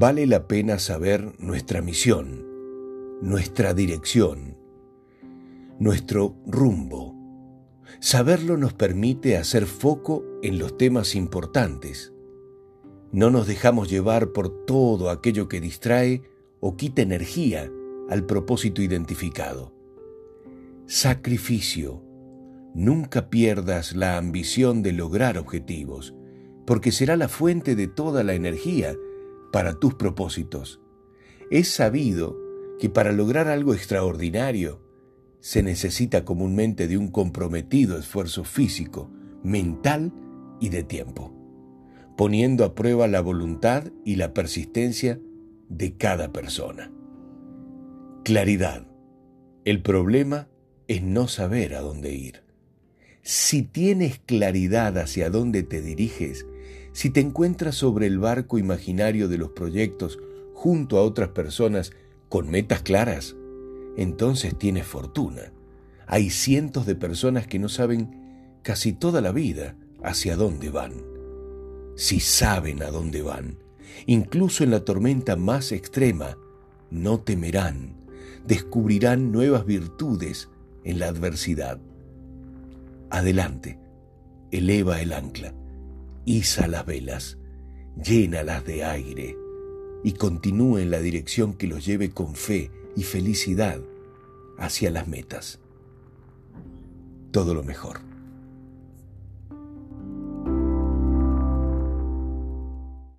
vale la pena saber nuestra misión, nuestra dirección, nuestro rumbo. Saberlo nos permite hacer foco en los temas importantes. No nos dejamos llevar por todo aquello que distrae o quita energía al propósito identificado. Sacrificio. Nunca pierdas la ambición de lograr objetivos, porque será la fuente de toda la energía para tus propósitos. Es sabido que para lograr algo extraordinario se necesita comúnmente de un comprometido esfuerzo físico, mental y de tiempo, poniendo a prueba la voluntad y la persistencia de cada persona. Claridad. El problema es no saber a dónde ir. Si tienes claridad hacia dónde te diriges, si te encuentras sobre el barco imaginario de los proyectos junto a otras personas con metas claras, entonces tienes fortuna. Hay cientos de personas que no saben casi toda la vida hacia dónde van. Si saben a dónde van, incluso en la tormenta más extrema, no temerán, descubrirán nuevas virtudes en la adversidad. Adelante, eleva el ancla iza las velas, llénalas de aire y continúe en la dirección que los lleve con fe y felicidad hacia las metas. Todo lo mejor.